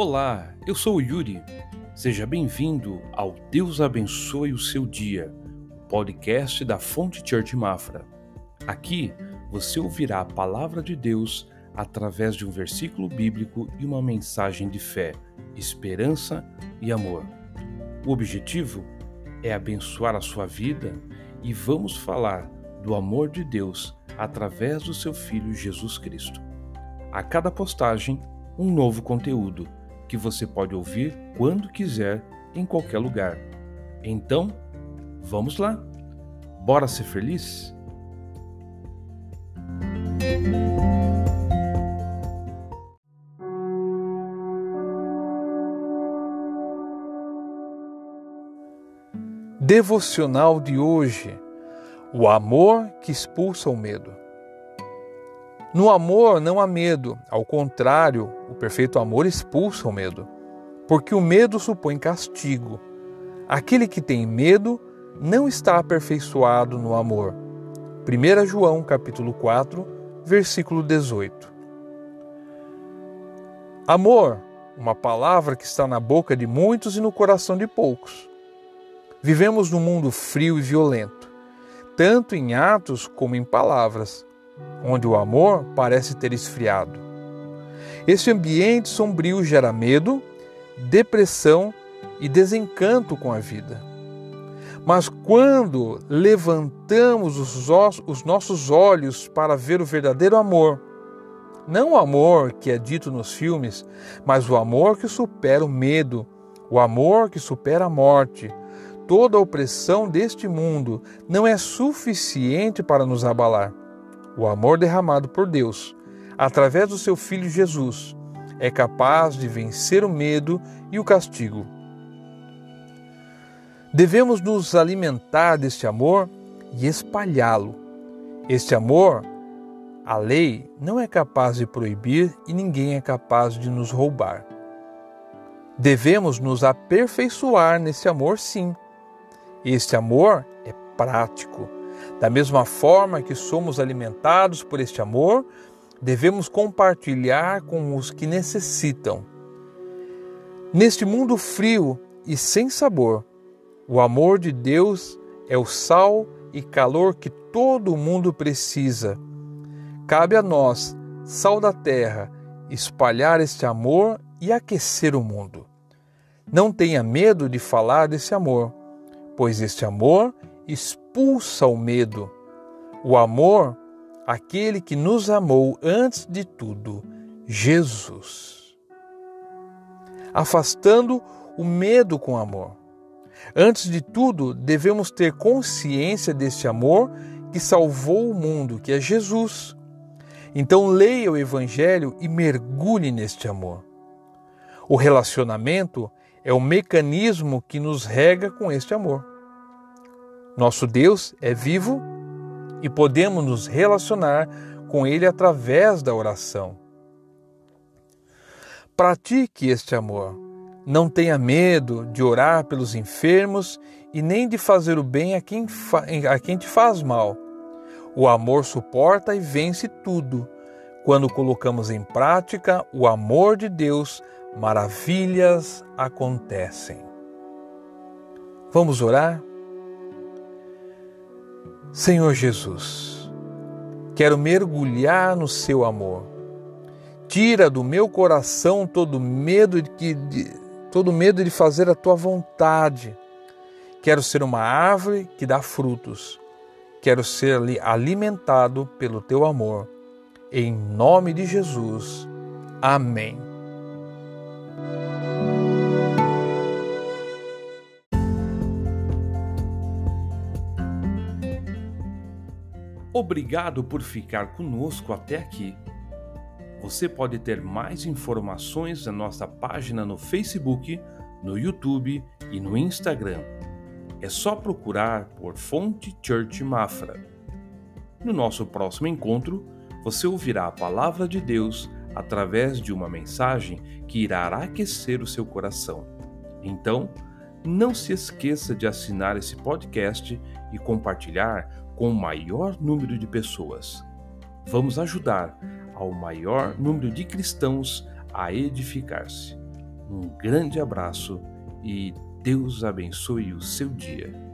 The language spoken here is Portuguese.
Olá, eu sou o Yuri. Seja bem-vindo ao Deus Abençoe o Seu Dia, o podcast da Fonte Church Mafra. Aqui você ouvirá a palavra de Deus através de um versículo bíblico e uma mensagem de fé, esperança e amor. O objetivo é abençoar a sua vida e vamos falar do amor de Deus através do seu Filho Jesus Cristo. A cada postagem, um novo conteúdo que você pode ouvir quando quiser, em qualquer lugar. Então, vamos lá! Bora ser feliz? Devocional de hoje: O amor que expulsa o medo. No amor não há medo, ao contrário, o perfeito amor expulsa o medo, porque o medo supõe castigo. Aquele que tem medo não está aperfeiçoado no amor. 1 João capítulo 4, versículo 18. Amor, uma palavra que está na boca de muitos e no coração de poucos. Vivemos num mundo frio e violento, tanto em atos como em palavras onde o amor parece ter esfriado. Esse ambiente sombrio gera medo, depressão e desencanto com a vida. Mas quando levantamos os, os nossos olhos para ver o verdadeiro amor, não o amor que é dito nos filmes, mas o amor que supera o medo, o amor que supera a morte, toda a opressão deste mundo não é suficiente para nos abalar. O amor derramado por Deus, através do seu Filho Jesus, é capaz de vencer o medo e o castigo. Devemos nos alimentar deste amor e espalhá-lo. Este amor, a lei não é capaz de proibir e ninguém é capaz de nos roubar. Devemos nos aperfeiçoar nesse amor, sim. Este amor é prático da mesma forma que somos alimentados por este amor, devemos compartilhar com os que necessitam. Neste mundo frio e sem sabor, o amor de Deus é o sal e calor que todo mundo precisa. Cabe a nós, sal da terra, espalhar este amor e aquecer o mundo. Não tenha medo de falar desse amor, pois este amor expulsa o medo. O amor, aquele que nos amou antes de tudo, Jesus. Afastando o medo com amor. Antes de tudo, devemos ter consciência deste amor que salvou o mundo, que é Jesus. Então leia o Evangelho e mergulhe neste amor. O relacionamento é o mecanismo que nos rega com este amor. Nosso Deus é vivo e podemos nos relacionar com Ele através da oração. Pratique este amor. Não tenha medo de orar pelos enfermos e nem de fazer o bem a quem, a quem te faz mal. O amor suporta e vence tudo. Quando colocamos em prática o amor de Deus, maravilhas acontecem. Vamos orar? Senhor Jesus, quero mergulhar no seu amor. Tira do meu coração todo medo de, de, todo medo de fazer a tua vontade. Quero ser uma árvore que dá frutos. Quero ser alimentado pelo teu amor. Em nome de Jesus. Amém. Obrigado por ficar conosco até aqui. Você pode ter mais informações na nossa página no Facebook, no YouTube e no Instagram. É só procurar por Fonte Church Mafra. No nosso próximo encontro, você ouvirá a palavra de Deus através de uma mensagem que irá aquecer o seu coração. Então, não se esqueça de assinar esse podcast e compartilhar com o maior número de pessoas. Vamos ajudar ao maior número de cristãos a edificar-se. Um grande abraço e Deus abençoe o seu dia.